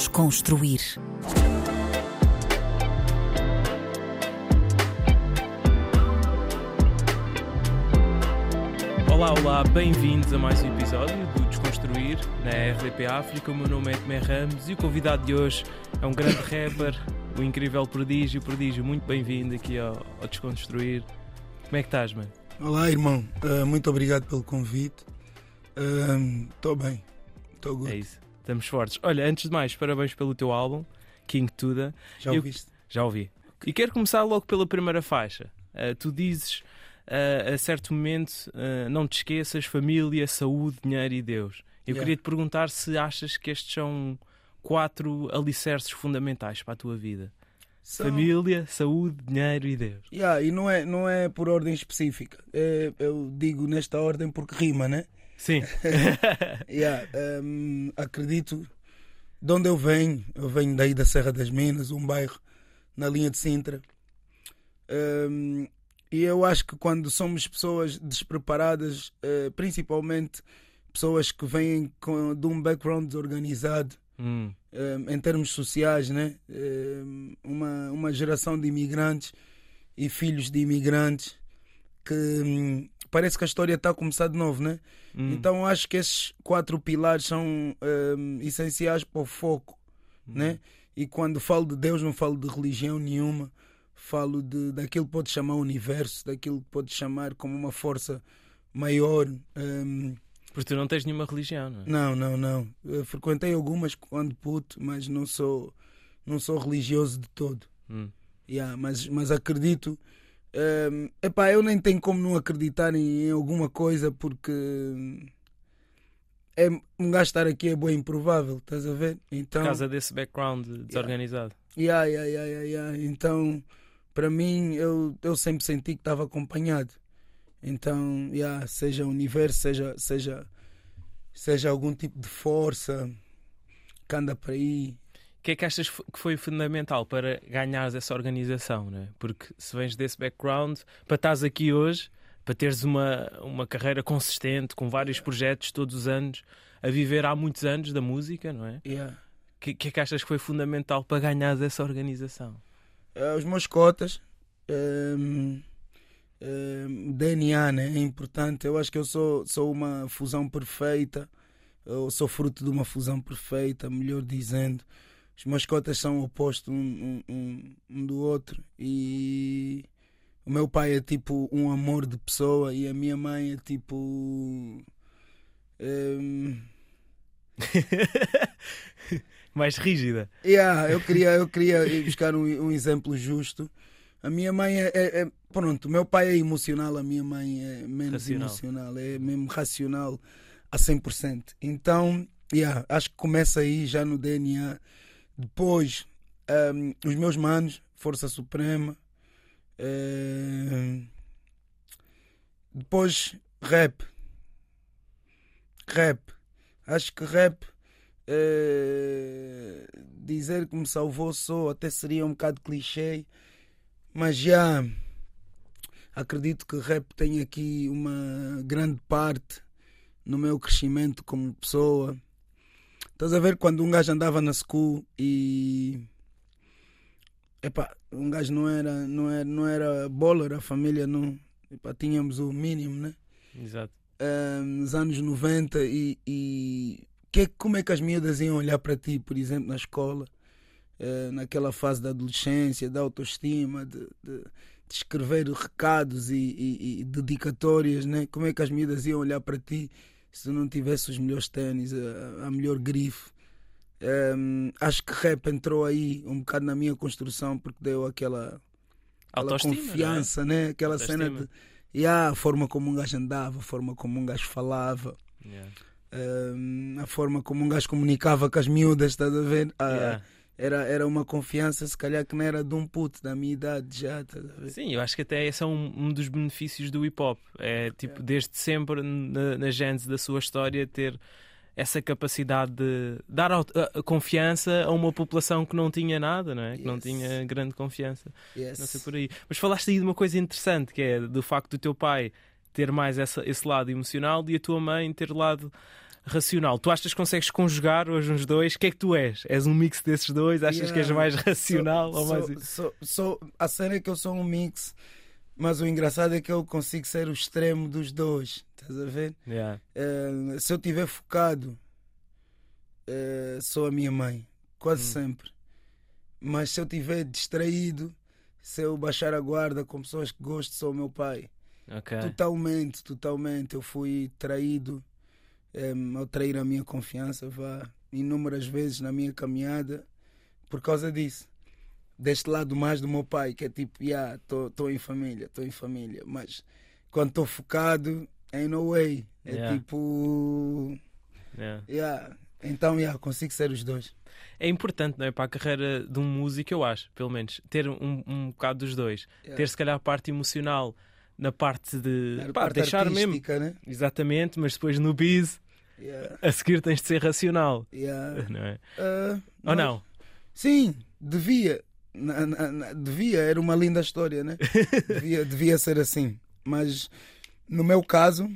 Desconstruir. Olá, olá, bem-vindos a mais um episódio do Desconstruir na RDP África. O meu nome é Tomé Ramos e o convidado de hoje é um grande rapper, o incrível Prodígio. Prodígio, muito bem-vindo aqui ao, ao, Desconstruir. Como é que estás, mano? Olá, irmão. Uh, muito obrigado pelo convite. Estou uh, bem. Estou good. É isso. Estamos fortes. Olha, antes de mais, parabéns pelo teu álbum, King Tuda. Já ouviste? Eu... Já ouvi. E quero começar logo pela primeira faixa. Uh, tu dizes uh, a certo momento, uh, não te esqueças, família, saúde, dinheiro e Deus. Eu yeah. queria te perguntar se achas que estes são quatro alicerces fundamentais para a tua vida. São... Família, saúde, dinheiro e Deus. Yeah, e não é, não é por ordem específica. É, eu digo nesta ordem porque rima, né? Sim. yeah, um, acredito de onde eu venho. Eu venho daí da Serra das Minas, um bairro na linha de Sintra. Um, e eu acho que quando somos pessoas despreparadas, uh, principalmente pessoas que vêm com, de um background desorganizado, hum. uh, em termos sociais, né? Uh, uma, uma geração de imigrantes e filhos de imigrantes que hum, parece que a história está a começar de novo, né? Hum. Então acho que esses quatro pilares são hum, essenciais para o foco, hum. né? E quando falo de Deus, não falo de religião nenhuma falo de, daquilo que pode chamar universo, daquilo que pode chamar como uma força maior. Um... Porque tu não tens nenhuma religião, não é? Não, não, não. Eu frequentei algumas quando puto, mas não sou, não sou religioso de todo. Hum. Yeah, mas, mas acredito. Um, epá, eu nem tenho como não acreditar em, alguma coisa porque é, um gajo estar aqui é bem improvável, estás a ver? Então, Por causa desse background desorganizado. Yeah, yeah, yeah, yeah, yeah. Então para mim, eu, eu sempre senti que estava acompanhado. Então, yeah, seja o universo, seja, seja, seja algum tipo de força que anda para aí. O que é que achas que foi fundamental para ganhares essa organização? Né? Porque se vens desse background, para estás aqui hoje, para teres uma, uma carreira consistente, com vários projetos todos os anos, a viver há muitos anos da música, não é? O yeah. que, que é que achas que foi fundamental para ganhares essa organização? uh, os meus cotas. Um, um, DNA né, é importante. Eu acho que eu sou, sou uma fusão perfeita. Eu sou fruto de uma fusão perfeita, melhor dizendo. Os meus cotas são opostos um, um, um do outro. E o meu pai é tipo um amor de pessoa e a minha mãe é tipo. Um... mais rígida. Yeah, eu queria, eu queria buscar um, exemplo justo. A minha mãe é, é, é, Pronto, meu pai é emocional, a minha mãe é menos racional. emocional, é mesmo racional a 100%. Então, yeah, acho que começa aí já no DNA. Depois, um, os meus manos, Força Suprema. Um, depois, rap. Rap. Acho que rap Uh, dizer que me salvou sou até seria um bocado clichê, mas já acredito que rap tem aqui uma grande parte no meu crescimento como pessoa. Estás a ver quando um gajo andava na school e epá, um gajo não era, não era, não era bowler, a família não. Epá, tínhamos o mínimo, né? Exato. Uh, nos anos 90 e, e que, como é que as miúdas iam olhar para ti, por exemplo, na escola, uh, naquela fase da adolescência, da autoestima, de, de, de escrever recados e, e, e, dedicatórias, né? como é que as miúdas iam olhar para ti se tu não tivesse os melhores ténis, a, a melhor grife? Um, acho que rap entrou aí um bocado na minha construção porque deu aquela, aquela confiança, né? né? aquela Autoestima. cena de yeah, a forma como um gajo andava, a forma como um gajo falava. Yeah uh, a forma como um gajo comunicava com as miúdas, estás a ver? Yeah. Era, era uma confiança, se calhar, que não era de um puto da minha idade já. Ver? Sim, eu acho que até esse é um, um dos benefícios do hip hop. É tipo, yeah. desde sempre, na, na gênese da sua história, ter essa capacidade de dar confiança a uma população que não tinha nada, não é? Que não tinha grande confiança. Yes. Não sei por aí. Mas falaste aí de uma coisa interessante, que é do facto do teu pai ter mais essa, esse lado emocional e a tua mãe ter lado racional. Tu achas que consegues conjugar hoje os dois? O que é que tu és? És um mix desses dois? Achas Yeah. que és mais racional Sou- ou mais. sou- a cena é que eu sou um mix, mas o engraçado é que eu consigo ser o extremo dos dois. Estás a ver? Yeah. Eh, se eu estiver focado, eh, sou a minha mãe, quase Hum. sempre. Mas se eu estiver distraído, se eu baixar a guarda com pessoas que gosto, sou o meu pai. Ok. Totalmente, totalmente. Eu fui traído em, ao trair a minha confiança, vá, inúmeras vezes na minha caminhada, por causa disso. Deste lado mais do meu pai, que é tipo, yeah, estou em família, estou em família. Mas quando estou focado, ain't no way. É Yeah. tipo, Yeah. yeah. então, yeah, consigo ser os dois. É importante, não é? Para a carreira de um músico, eu acho, pelo menos, ter um, um bocado dos dois. Yeah. Ter se calhar a parte emocional na parte de A pá, parte deixar mesmo. Né? Exatamente, mas depois no biz, Yeah, a seguir tens de ser racional. yeah. Não é? Ah, Ou não? Sim, devia. Na- na- na- devia, era uma linda história, né? devia, devia ser assim. Mas no meu caso,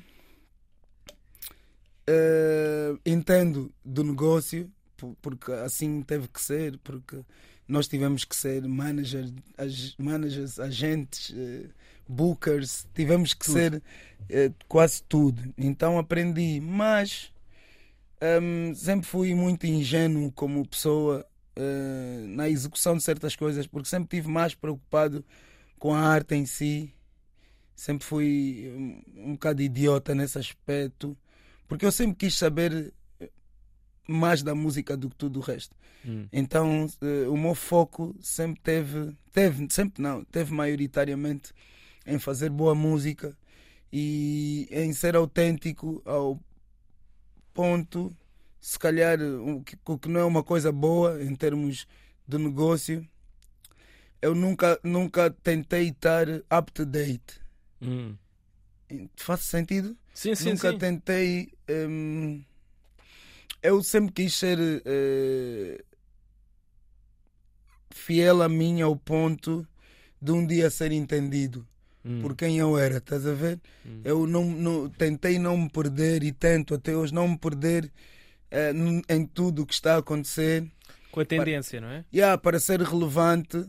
eh, entendo do negócio, po- porque assim teve que ser, porque nós tivemos que ser managers, ag- managers agentes, eh, bookers, tivemos que Tudo. ser eh, quase tudo. Então aprendi, mas hum, sempre fui muito ingênuo como pessoa eh, na execução de certas coisas, porque sempre estive mais preocupado com a arte em si. Sempre fui um, um bocado idiota nesse aspecto, porque eu sempre quis saber eh, mais da música do que tudo o resto. Hum. Então eh, o meu foco sempre teve, teve, sempre não, teve maioritariamente em fazer boa música e em ser autêntico ao ponto, se calhar o que, o que não é uma coisa boa em termos de negócio, eu nunca, nunca tentei estar up to date. Hum. Faz sentido? Sim, sim, nunca sim. tentei. hum, eu sempre quis ser eh, fiel a mim ao ponto de um dia ser entendido Hum. por quem eu era, estás a ver? Hum. Eu não, não- tentei não me perder e tento até hoje não me perder n- em tudo o que está a acontecer. Com a tendência, não é? Yeah, para ser relevante,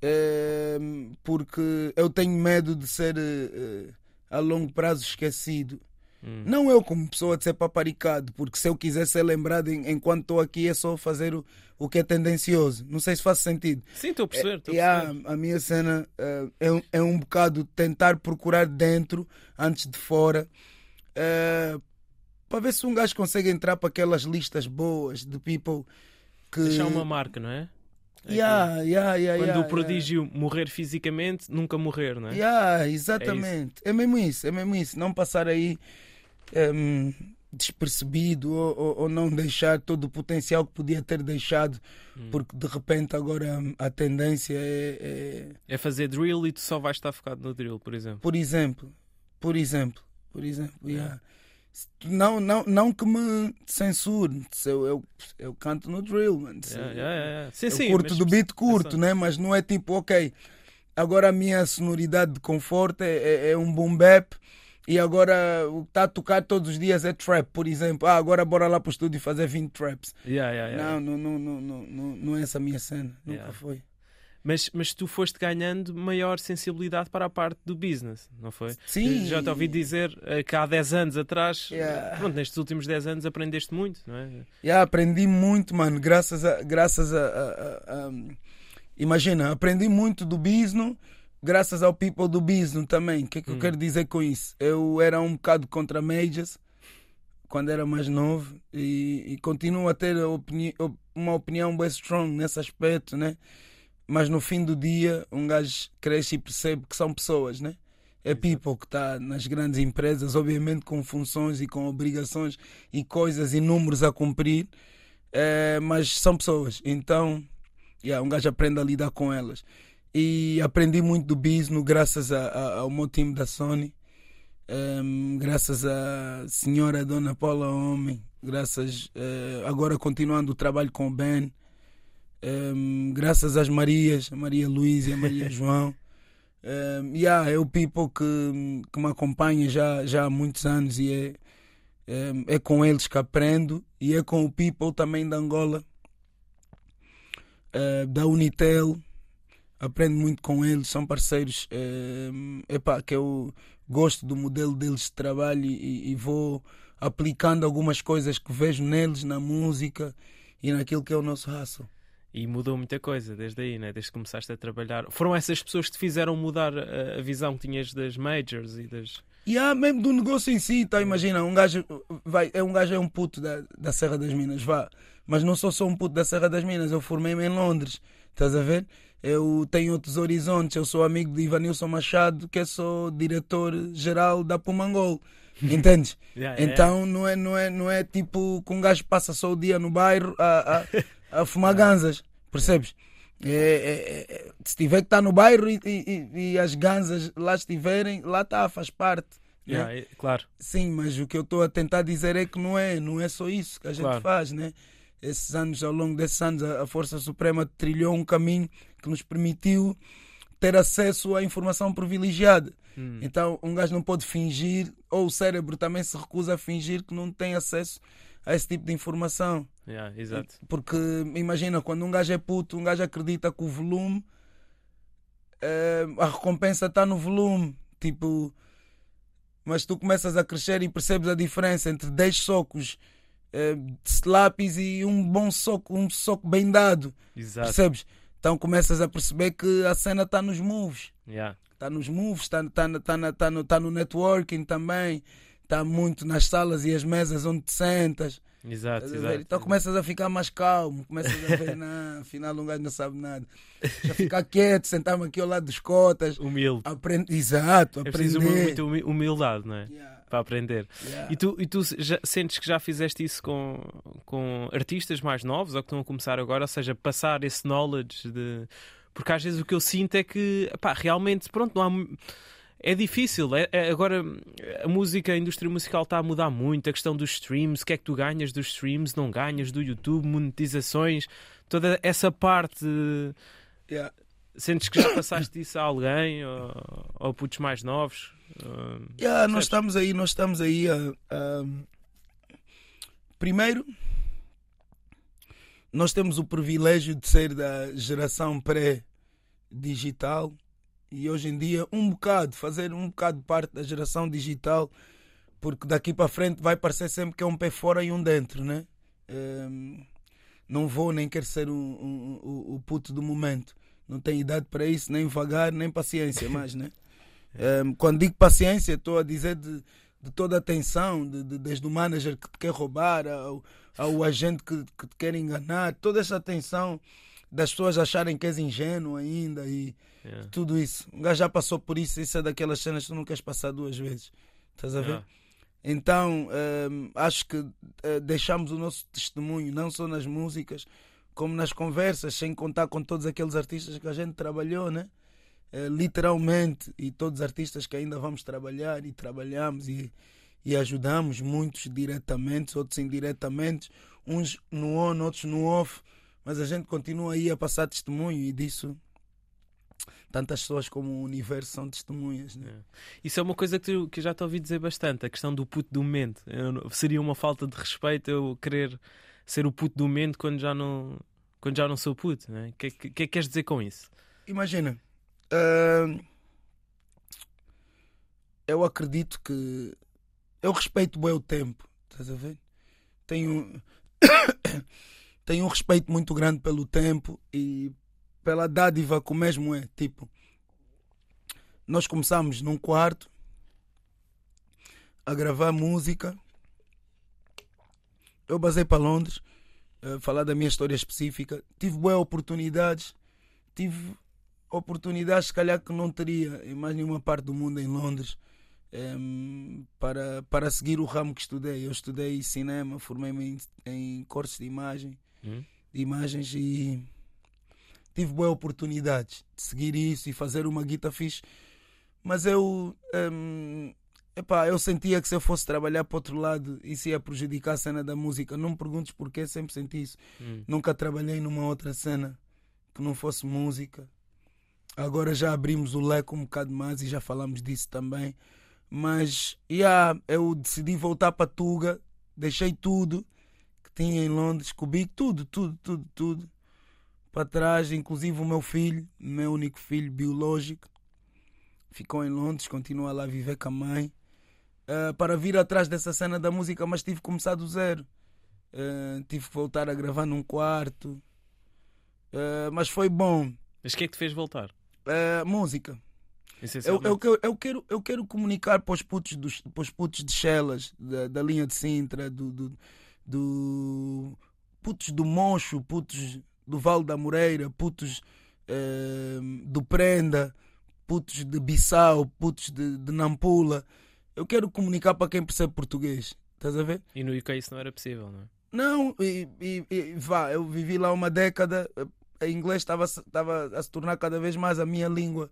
eh, porque eu tenho medo de ser eh, a longo prazo esquecido. Hum. Não eu como pessoa de ser paparicado, porque se eu quiser ser lembrado em- enquanto estou aqui é só fazer o, o que é tendencioso. Não sei se faz sentido. Sim, estou a perceber. estou a E a, perceber. a minha cena eh, é, um- é um bocado tentar procurar dentro antes de fora eh, para ver se um gajo consegue entrar para aquelas listas boas de people que. Deixar uma marca, não é? É Yeah, yeah, yeah, Quando o prodígio morrer fisicamente, nunca morrer, não é? Yeah, exatamente. É, mesmo isso, é mesmo isso. Não passar aí ehm, despercebido ou, ou- ou não deixar todo o potencial que podia ter deixado, Hum. porque de repente agora a tendência é, é- É fazer drill e tu só vais estar focado no drill, por exemplo. por exemplo, por exemplo, por exemplo, yeah. não, não, não que me censure, eu, eu, eu canto no drill, mano. Yeah, yeah. Sim, eu sim. curto do beat curto, Exato. né? Mas não é tipo, ok, agora a minha sonoridade de conforto é, é, é um boom bap e agora o que está a tocar todos os dias é trap, por exemplo. Ah, agora bora lá para o estúdio fazer 20 traps. Yeah, yeah, yeah. Não, não, não, não, não, não, é essa a minha cena. Nunca foi. Mas, mas tu foste ganhando maior sensibilidade para a parte do business, não foi? Sim. Já te ouvi dizer eh, que há 10 anos atrás, Yeah. pronto, nestes últimos 10 anos aprendeste muito, não é? Yeah, aprendi muito, mano, graças a. Graças a, a- a- a- imagina, aprendi muito do business, graças ao people do business também. O que é que eu Hum. quero dizer com isso? Eu era um bocado contra majors quando era mais novo e, e continuo a ter opini- op- uma opinião bem strong nesse aspecto, né? Mas no fim do dia, um gajo cresce e percebe que são pessoas, né? É people que está nas grandes empresas, obviamente com funções e com obrigações e coisas e números a cumprir, eh, mas são pessoas. Então, yeah, um gajo aprende a lidar com elas. E aprendi muito do business graças a- a- ao meu time da Sony, ehm, graças à senhora Dona Paula Homem, graças eh, agora continuando o trabalho com o Ben, ehm, graças às Marias, a Maria Luísa e a Maria João. Um, yeah, é o people que, que me acompanha já, já há muitos anos e é, É, é com eles que aprendo e é com o people também da Angola, é, da Unitel. Aprendo muito com eles, são parceiros é, epá, que eu gosto do modelo deles de trabalho e, e vou aplicando algumas coisas que vejo neles, na música e naquilo que é o nosso hustle. E mudou muita coisa desde aí, né? desde que começaste a trabalhar. Foram essas pessoas que te fizeram mudar a, a visão que tinhas das majors e das. E há mesmo do negócio em si, tá? Imagina, um gajo vai, é um gajo é um puto da, da Serra das Minas, vá. Mas não sou só um puto da Serra das Minas, eu formei-me em Londres, estás a ver? Eu tenho outros horizontes, eu sou amigo de Ivanilson Machado, que é só diretor-geral da Pumangol. Entendes? Yeah, então yeah. não é, não, é, não é tipo que um gajo passa só o dia no bairro a, a, a fumar ganzas, percebes? É, é, é, se tiver que estar no bairro e, e, e as ganzas lá estiverem, lá está, faz parte. né? Yeah, é- claro. Sim, mas o que eu estou a tentar dizer é que não é, não é só isso que a gente Claro. faz, né? Esses anos, ao longo desses anos, a, Força Suprema trilhou um caminho que nos permitiu ter acesso à informação privilegiada. Hum. Então, um gajo não pode fingir, ou o cérebro também se recusa a fingir que não tem acesso a esse tipo de informação. Yeah, exato. Porque imagina, quando um gajo é puto, um gajo acredita que o volume, eh, a recompensa está no volume. Tipo, mas tu começas a crescer e percebes a diferença entre 10 socos de lápis e um bom soco, um soco bem dado. Exato. Percebes? Então começas a perceber que a cena está nos moves. Yeah. Está nos moves, está tá, tá, tá no, tá no networking também. Está muito nas salas e as mesas onde te sentas. Exato, exato. Então começas a ficar mais calmo, começas a ver, não, afinal um gajo não sabe nada. Já ficar quieto, sentar-me aqui ao lado dos cotas, Humilde. aprende, exato, É aprender. preciso muita humi- humildade, não é? Yeah, Para aprender. yeah. E tu, e tu já, sentes que já fizeste isso com, com artistas mais novos ou que estão a começar agora? Ou seja, passar esse knowledge de. Porque às vezes o que eu sinto é que pá, realmente, pronto, não há. É difícil. É, é- agora a música, a indústria musical está a mudar muito. A questão dos streams, o que é que tu ganhas dos streams, não ganhas do YouTube, monetizações, toda essa parte. Yeah. Sentes que já passaste isso a alguém ou, ou putos mais novos? Uh, Yeah, nós estamos aí, nós estamos aí a, a- Primeiro, nós temos o privilégio de ser da geração pré-digital e hoje em dia um bocado, fazer um bocado parte da geração digital, porque daqui para frente vai parecer sempre que é um pé fora e um dentro, né? Não vou nem quero ser um- um- o- o puto do momento. Não tenho idade para isso, nem vagar, nem paciência mais, né? Ehm, quando digo paciência, estou a dizer de, de toda a atenção, de, de- desde o manager que te quer roubar ao, ao agente que, que te quer enganar, toda essa atenção das pessoas acharem que és ingênuo ainda e yeah. tudo isso. Um gajo já passou por isso, isso é daquelas cenas que tu não queres passar duas vezes. Estás a ver? Yeah. Então, ehm, acho que eh, deixamos o nosso testemunho, não só nas músicas, como nas conversas, sem contar com todos aqueles artistas que a gente trabalhou, né? Eh, literalmente, e todos os artistas que ainda vamos trabalhar e trabalhamos e, e ajudamos, muitos diretamente, outros indiretamente, uns no on, outros no off, mas a gente continua aí a passar testemunho e disso tantas pessoas como o universo são testemunhas. Né? Yeah. Isso é uma coisa que, tu- que eu já te ouvi dizer bastante, a questão do puto do momento. Eu não- seria uma falta de respeito eu querer ser o puto do momento quando já não, quando já não sou puto. O né? que, que, que é que queres dizer com isso? Imagina, ahn, eu acredito que eu respeito bem o tempo, estás a ver? Tenho, tenho um respeito muito grande pelo tempo e pela dádiva que o mesmo é. Tipo, nós começamos num quarto a gravar música. Eu basei para Londres, eh, falar da minha história específica. Tive boas oportunidades, tive oportunidades se calhar que não teria em mais nenhuma parte do mundo em Londres em, para, para seguir o ramo que estudei. Eu estudei cinema, formei-me em, em cursos de imagem, Hum? de imagens e tive boas oportunidades de seguir isso e fazer uma guita fixe. Mas eu, em, epá, eu sentia que se eu fosse trabalhar para outro lado isso ia prejudicar a cena da música. Não me perguntes porquê, sempre senti isso. Hum. Nunca trabalhei numa outra cena que não fosse música. Agora já abrimos o leque um bocado mais e já falamos disso também. Mas, yeah, eu decidi voltar para Tuga, deixei tudo que tinha em Londres, comigo, tudo, tudo, tudo, tudo para trás, inclusive o meu filho, meu único filho biológico, ficou em Londres, continua lá a viver com a mãe, uh, para vir atrás dessa cena da música, mas tive que começar do zero. Uh, tive que voltar a gravar num quarto, uh, mas foi bom. Mas o que é que te fez voltar? Música. Eu, eu, eu, eu, quero, eu quero comunicar para os putos, dos, para os putos de Chelas, da, da linha de Sintra, do, do, do putos do Moncho, putos do Vale da Moreira, putos uh, do Prenda, putos de Bissau, putos de, de Nampula. Eu quero comunicar para quem percebe português. Estás a ver? E no UK isso não era possível, não é? Não, e, e, e vá, eu vivi lá uma década, a inglês estava, estava a se tornar cada vez mais a minha língua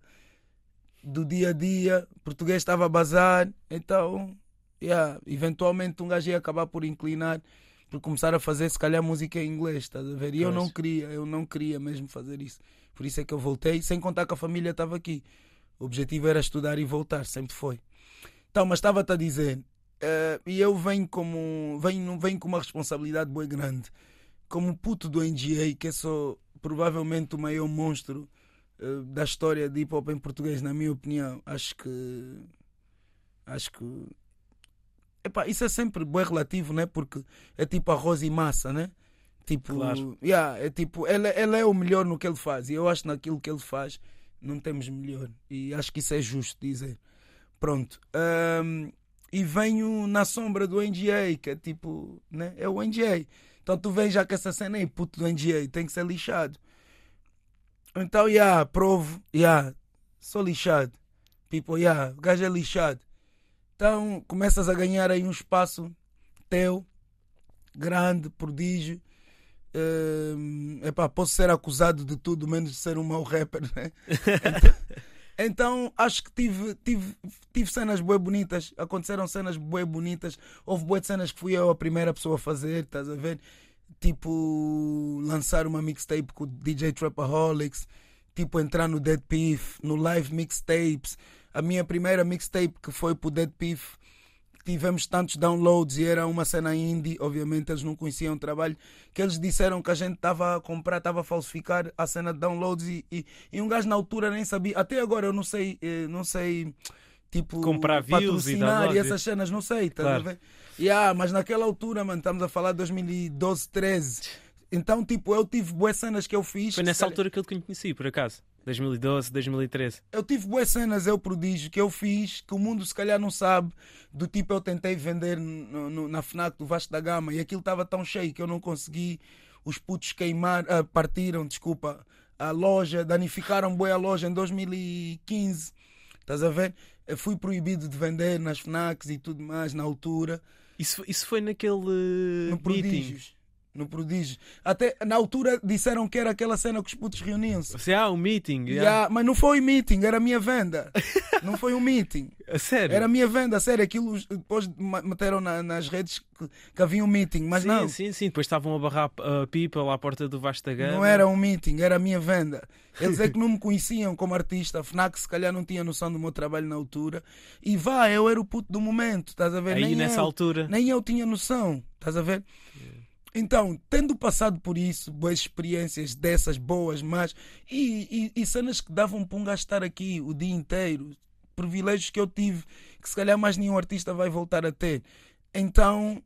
do dia a dia, português estava a bazar, então, yeah, eventualmente um gajo ia acabar por inclinar por começar a fazer se calhar música em inglês, estás a ver? E eu não queria, eu não queria mesmo fazer isso. Por isso é que eu voltei, sem contar que a família estava aqui. O objetivo era estudar e voltar, sempre foi. Então, mas estava-te a dizer, uh, e eu venho como venho, venho com uma responsabilidade bem grande. Como puto do NGA, que é só provavelmente o maior monstro uh, da história de hip hop em português, na minha opinião. Acho que acho que Epá, isso é sempre bem relativo, né? Porque é tipo arroz e massa, né? Tipo, claro. yeah, é tipo, ele, ele é o melhor no que ele faz. E eu acho que naquilo que ele faz não temos melhor. E acho que isso é justo dizer. Pronto. Um, e venho na sombra do NGA, que é tipo, né? É o NGA. Então tu vês já que essa cena é puto do NGA, tem que ser lixado. Então, yeah, provo, yeah, sou lixado. People, yeah, o gajo é lixado. Então começas a ganhar aí um espaço teu, grande, prodígio. Uh, epá, posso ser acusado de tudo menos de ser um mau rapper, né? então, então, acho que tive, tive, tive cenas bem bonitas, aconteceram cenas bem bonitas. Houve boas cenas que fui eu a primeira pessoa a fazer, estás a ver? Tipo, lançar uma mixtape com o DJ Trapaholics, tipo, entrar no Dead Beef, no live mixtapes a minha primeira mixtape que foi pro Dead Beef tivemos tantos downloads e era uma cena indie, obviamente eles não conheciam o trabalho, que eles disseram que a gente estava a comprar, estava a falsificar a cena de downloads e, e, e, um gajo na altura nem sabia, até agora eu não sei, eh, não sei tipo comprar views e, e essas cenas, não sei, tá claro. a ver? Yeah, mas naquela altura, mano, estamos a falar de 2012, 13 então, tipo, eu tive boas cenas que eu fiz. Foi nessa altura que eu te conheci, por acaso. 2012, 2013. Eu tive boas cenas, eu prodígio, que eu fiz, que o mundo se calhar não sabe. Do tipo, eu tentei vender no, no, na FNAC do Vasco da Gama e aquilo estava tão cheio que eu não consegui. Os putos queimar, uh, partiram, desculpa, a loja, danificaram boa a loja em 2015. Estás a ver? Eu fui proibido de vender nas FNACs e tudo mais na altura. Isso, isso foi naquele. No Prodígios no Prodígio. Até na altura disseram que era aquela cena que os putos reuniam-se. Você há um meeting. Yeah. Yeah, mas não foi meeting, era a minha venda. não foi um meeting. Sério? Era a minha venda, sério. Aquilo depois meteram na, nas redes que, que, havia um meeting, mas sim, não. Sim, sim, depois estavam a barrar uh, people à porta do Vasta Gama. Não era um meeting, era a minha venda. Eles é que não me conheciam como artista. A FNAC se calhar não tinha noção do meu trabalho na altura. E vá, eu era o puto do momento, estás a ver? Aí nem nessa eu, altura. Nem eu tinha noção, estás a ver? Então, tendo passado por isso, boas experiências dessas boas, mas e, e, e cenas que davam para um gastar aqui o dia inteiro, privilégios que eu tive, que se calhar mais nenhum artista vai voltar a ter. Então,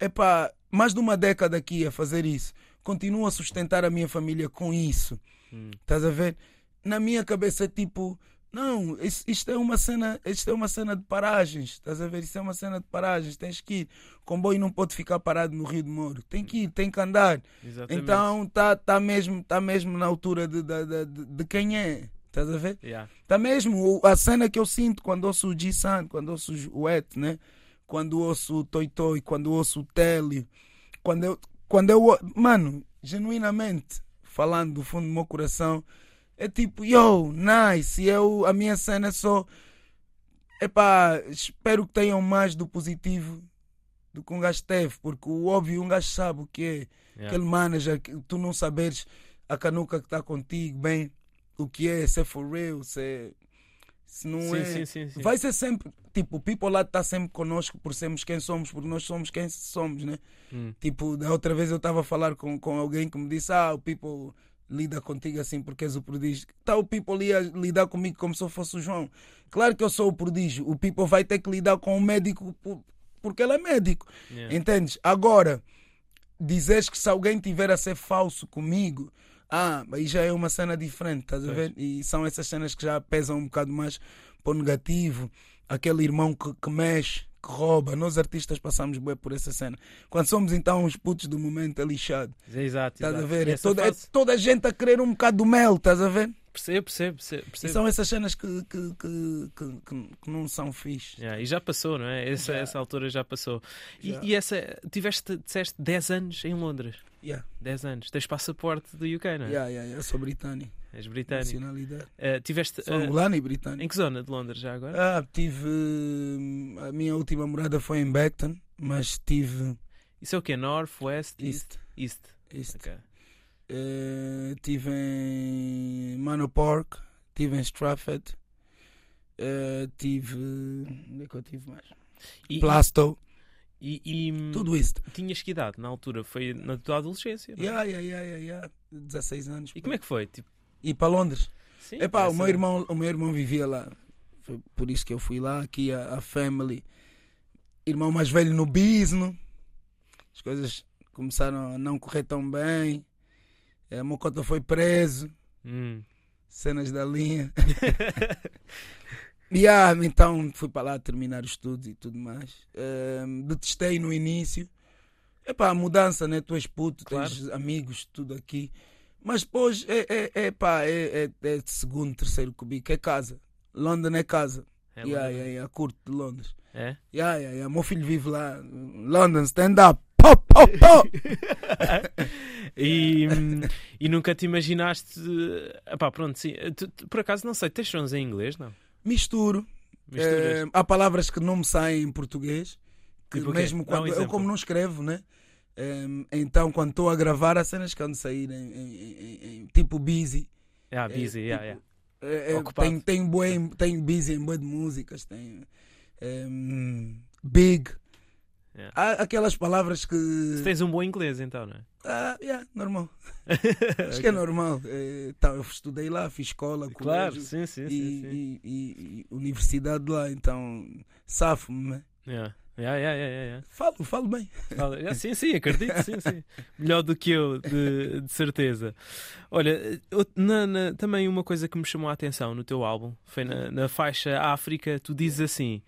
epá, mais de uma década aqui a fazer isso. Continuo a sustentar a minha família com isso. Hum. Estás a ver? Na minha cabeça, tipo, não, isto, é uma cena, isto é uma cena de paragens, estás a ver? Isto é uma cena de paragens, tens que ir. O comboio não pode ficar parado no Rio de Moro, tem que ir, tem que andar. Exatamente. Então está tá mesmo, tá mesmo na altura de, de, de, de quem é, estás a ver? Está yeah. mesmo a cena que eu sinto quando ouço o G-San, quando ouço o Et, né? quando ouço o Toy Toy, quando ouço o Télio, quando eu, quando eu, mano, genuinamente, falando do fundo do meu coração é tipo, yo, nice. E eu, a minha cena é só. Epá, espero que tenham mais do positivo do que um gajo teve, porque o óbvio um gajo sabe o que é. Yeah. Aquele manager, que tu não saberes a canuca que está contigo, bem, o que é, se é for real, se é, Se não Sim, é. sim, sim, sim. Vai ser sempre. Tipo, o people lá está sempre connosco por sermos quem somos, porque nós somos quem somos, né? Hum. Tipo, da outra vez eu estava a falar com, com alguém que me disse: Ah, o people lida contigo assim porque és o prodígio. Tá, o people ia lidar comigo como se eu fosse o João. Claro que eu sou o prodígio. O people vai ter que lidar com o médico por- porque ele é médico. Yeah. Entendes? Agora, dizeres que se alguém tiver a ser falso comigo, ah, aí já é uma cena diferente, estás a ver? E são essas cenas que já pesam um bocado mais para o negativo. Aquele irmão que, que mexe, que rouba. Nós artistas passamos bem por essa cena. Quando somos então os putos do momento é lixado. Exato, Estás a ver? É toda, é toda a gente a querer um bocado do mel, estás a ver? Percebo, percebo, percebo. E são essas cenas que, que, que, que, que- não são fixe. Yeah, e já passou, não é? Essa, Já. essa altura já passou. E, Já. e essa, tiveste, disseste 10 anos em Londres. Yeah. 10 anos. Tens passaporte do UK, não é? Yeah, yeah, eu sou britânico. És britânico. Nacionalidade. Uh, tiveste. Sou uh, angolano e britânico. em que zona de Londres já agora? Ah, tive. hum, A minha última morada foi em Beckton, mas tive. Isso é o quê? North, West, East? East. East. East. Ok. Eh, tive em Manor Park, tive em Stratford, eh, tive. Onde é que eu tive mais? E, Plastow, e, e, hum, tudo isto. tinhas que idade na altura? Foi na tua adolescência? não é? Yeah, yeah, yeah, yeah, yeah. 16 anos. E como é que foi? Tipo, E para Londres. sim, Epá, o meu, irmão, o meu irmão vivia lá. Foi por isso que eu fui lá, aqui a, a family. Irmão mais velho no bisno. As coisas começaram a não correr tão bem. A Mocota foi preso. Hum. Cenas da linha. E ah, então fui para lá terminar os estudos e tudo mais. Ahm, detestei no início. Epá, a mudança, né? Tu és puto, Claro. tens amigos, tudo aqui. Mas depois é, é, é, pá, é, é, é segundo, terceiro cubico, é casa. London é casa. É, yeah, yeah, yeah, curto de Londres. É? Yeah, yeah, yeah. Meu filho vive lá. London, stand up. Pop, pop. e, e nunca te imaginaste. Epá, pronto, sim. Tu- tu- por acaso, não sei, tens sons em inglês, não? Misturo. Eh, há palavras que não me saem em português. Que Tipo mesmo Dá um quando eu exemplo. como não escrevo, né? Então quando estou a gravar há cenas que de sair em, em- em- tipo busy. ah, é, busy, yeah, tipo, yeah. É, é, Ocupado. tem, tem, bué, tem busy em boa de músicas, tem em, big. Yeah. Há aquelas palavras que. Se tens um bom inglês, então, não é? Ah, yeah, normal. Acho que é normal. Eh, tá, eu estudei lá, fiz escola, Claro, colégio sim, sim, e, sim. sim. e- e- e universidade lá, então safo-me. né? Yeah. Yeah, yeah, yeah, yeah. Falo, falo bem. Fala- sim, sim, acredito, sim, sim. Melhor do que eu, de, de certeza. Olha, eu- na- na- também uma coisa que me chamou a atenção no teu álbum foi na, na faixa África, tu dizes assim.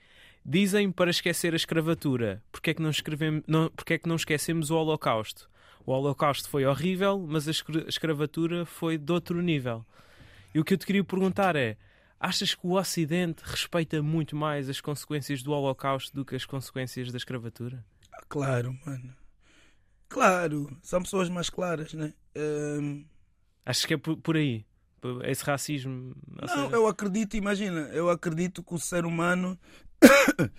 Dizem para esquecer a escravatura, porque é que não, escrevemos, não, porque é que não esquecemos o Holocausto? O Holocausto foi horrível, mas a escra- escravatura foi de outro nível. E o que eu te queria perguntar é: achas que o Ocidente respeita muito mais as consequências do Holocausto do que as consequências da escravatura? Ah, Claro, mano. Claro, são pessoas mais claras, né? Ehm, Acho que é por, por aí. Por Esse racismo. não, seja, eu acredito, imagina, eu acredito que o ser humano.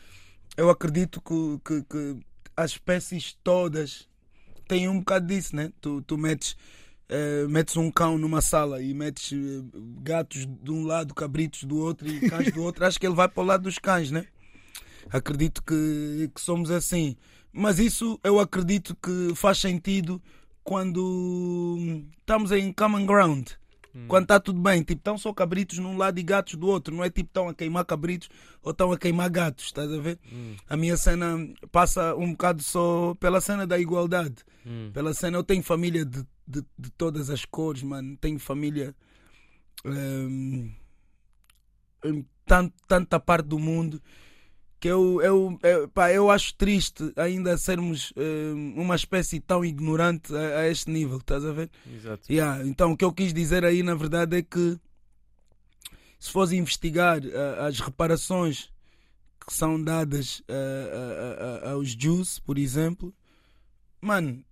eu acredito que, que, que as espécies todas têm um bocado disso, né? Tu, tu metes, eh, metes um cão numa sala e metes eh, gatos de um lado, cabritos do outro e cães do outro, acho que ele vai para o lado dos cães, né? Acredito que, que somos assim. Mas isso eu acredito que faz sentido quando estamos em common ground. Hum, Quando está tudo bem, tipo, estão só cabritos num lado e gatos do outro. Não é tipo, estão a queimar cabritos ou estão a queimar gatos, estás a ver? hum, A minha cena passa um bocado só pela cena da igualdade. hum. Pela cena, eu tenho família de, de, de todas as cores, mano. Tenho família hum, em tan- tanta parte do mundo que eu, eu, eu, pá, eu acho triste ainda sermos hum, uma espécie tão ignorante a, a este nível, estás a ver? Exato. Yeah, então o que eu quis dizer aí na verdade é que se fores investigar ah, as reparações que são dadas ah, aos Jews, por exemplo, mano,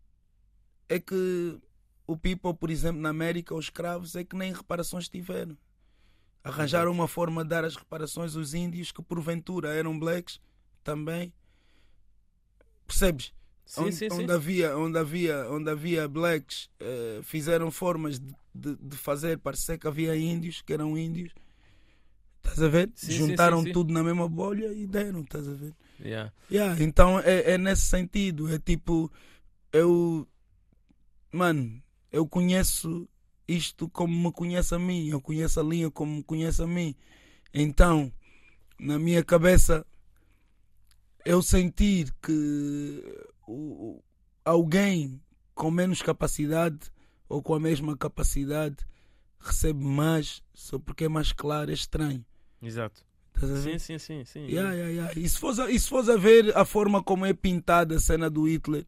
é que o people, por exemplo, na América, os escravos, é que nem reparações tiveram. Arranjaram uma forma de dar as reparações aos índios que porventura eram blacks também. Percebes? Sim, onde, sim, sim. onde havia onde havia onde havia blacks eh, fizeram formas de, de, de fazer parecer que havia índios que eram índios Estás a ver? Juntaram tudo na mesma bolha e deram, estás a ver? Yeah. Yeah, então é, é nesse sentido. É tipo, eu. Mano, eu conheço isto como me conhece a mim. Eu conheço a linha como me conhece a mim. Então, na minha cabeça, eu sentir que alguém com menos capacidade ou com a mesma capacidade recebe mais só porque é mais claro, é estranho. Exato. Sim, sim, sim. sim. Yeah, yeah, yeah. E se fosse, a- e se fosse a ver a forma como é pintada a cena do Hitler,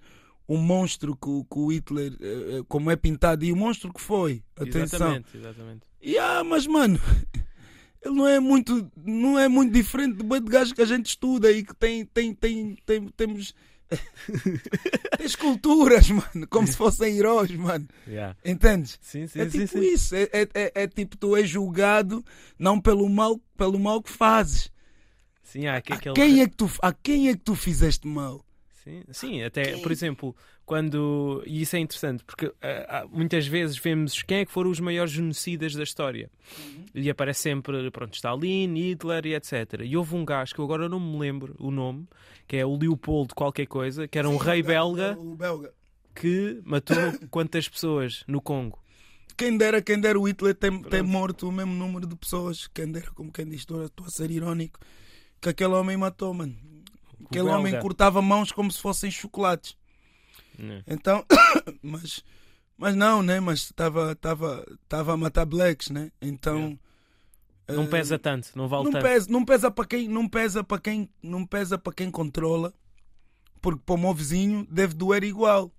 o monstro que, o- que o Hitler, eh, eh, como é pintado, e o monstro que foi, atenção. Exatamente, exatamente. Yeah, mas mano, ele não é muito, não é muito diferente do boi de gajo que a gente estuda e que tem, tem, tem, tem temos. tem esculturas, mano, como se fossem heróis, mano. Yeah. Entendes? Sim, sim, É tipo sim. isso, é, é, é- é tipo tu és julgado não pelo mal, pelo mal que fazes. Sim, há aqui A aquele... quem, é que tu, a quem é que tu fizeste mal? Sim, sim, até, por exemplo, quando. E isso é interessante, porque ah, muitas vezes vemos quem é que foram os maiores genocidas da história. E aparece sempre, pronto, Stalin, Hitler e etc. E houve um gajo que eu agora não me lembro o nome, que é o Leopoldo qualquer coisa, que era um rei belga O belga. que matou quantas pessoas no Congo. Quem dera, quem dera o Hitler ter Pronto. morto o mesmo número de pessoas. Quem dera, como quem diz, estou a ser irónico, que aquele homem matou, mano. Aquele belga. homem cortava mãos como se fossem chocolates. Né. Então, mas, mas não, né? Mas estava estava estava a matar blacks, né? Então. Não eh, pesa tanto, não vale não tanto. pesa, não pesa para quem, não pesa para quem, não pesa para quem controla, porque para o meu vizinho deve doer igual.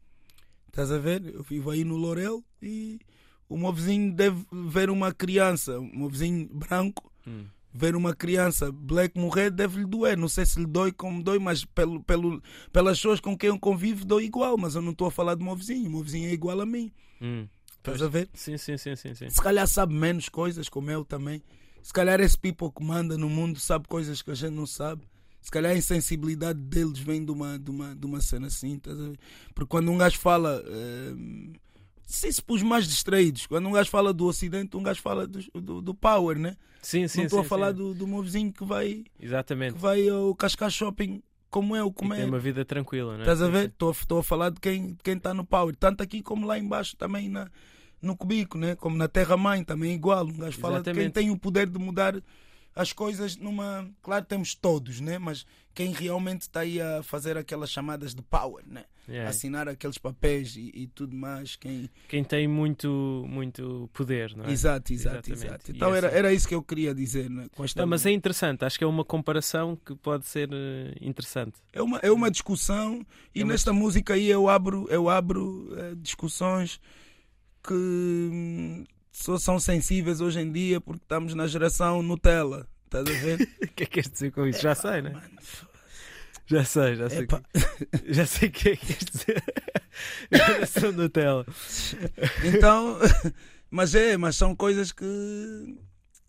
Estás a ver? Eu vivo aí no Lorel e o meu vizinho deve ver uma criança, meu vizinho branco, Hum. Ver uma criança black morrer deve-lhe doer. Não sei se lhe dói como dói, mas pelo, pelo, pelas pessoas com quem eu convivo dói igual. Mas eu não estou a falar do meu vizinho, o meu vizinho é igual a mim. Hum. Estás a ver? Sim, sim, sim, sim, sim. se calhar sabe menos coisas, como eu também. Se calhar esse people que manda no mundo sabe coisas que a gente não sabe. Se calhar a insensibilidade deles vem de uma, de uma, de uma cena assim. estás a ver? Porque quando um gajo fala. ehm, Sim, se pus mais distraídos. Quando um gajo fala do Ocidente, um gajo fala do, do, do Power, né? Sim, sim, não estou a falar sim. do, do meu vizinho que vai, Exatamente. que vai ao Cascais Shopping como eu, E como tem é. uma vida tranquila, não é? Estás a ver? Estou a- a falar de quem está no power, tanto aqui como lá embaixo também na, no cubico, né? como na Terra-mãe, também é igual. Um gajo fala de quem tem o poder de mudar as coisas numa. Claro, temos todos, né? mas quem realmente está aí a fazer aquelas chamadas de power, né? Yeah. assinar aqueles papéis e, e tudo mais. Quem... Quem tem muito, muito poder, não é? Exato, exato, Exatamente. exato. Então era, era isso que eu queria dizer. Né? Com esta Não, mas é interessante, acho que é uma comparação que pode ser eh, interessante. É uma, é uma discussão e É uma nesta música aí eu abro, eu abro eh, discussões que hum, só são sensíveis hoje em dia porque estamos na geração Nutella. Estás a ver? O que é que queres dizer com isso? Já sei, né? Mano, Já sei, já sei. Que- Já sei o que é que queres dizer. Geração Nutella. Então, mas é, mas são coisas que,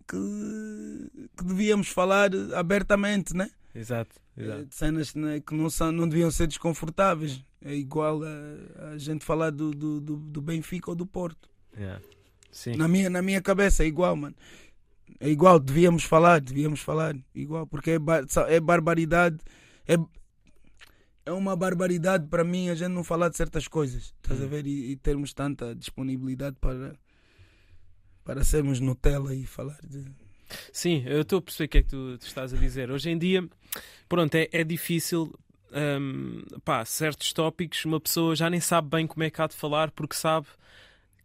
que, que devíamos falar abertamente, né? Exato, Eh, exato. de cenas né, que não, são, não deviam ser desconfortáveis. É igual a, a gente falar do, do, do, do Benfica ou do Porto. Yeah. Sim. Na minha, na minha cabeça é igual, mano. É igual, devíamos falar, devíamos falar. Igual, porque é, bar- é barbaridade. É, é uma barbaridade para mim a gente não falar de certas coisas. Estás a Hum. ver? E, e termos tanta disponibilidade para, para sermos Nutella e falar de. Sim, eu estou a perceber o que é que tu, tu estás a dizer. Hoje em dia, pronto, é, é difícil. hum, pá, certos tópicos, uma pessoa já nem sabe bem como é que há de falar porque sabe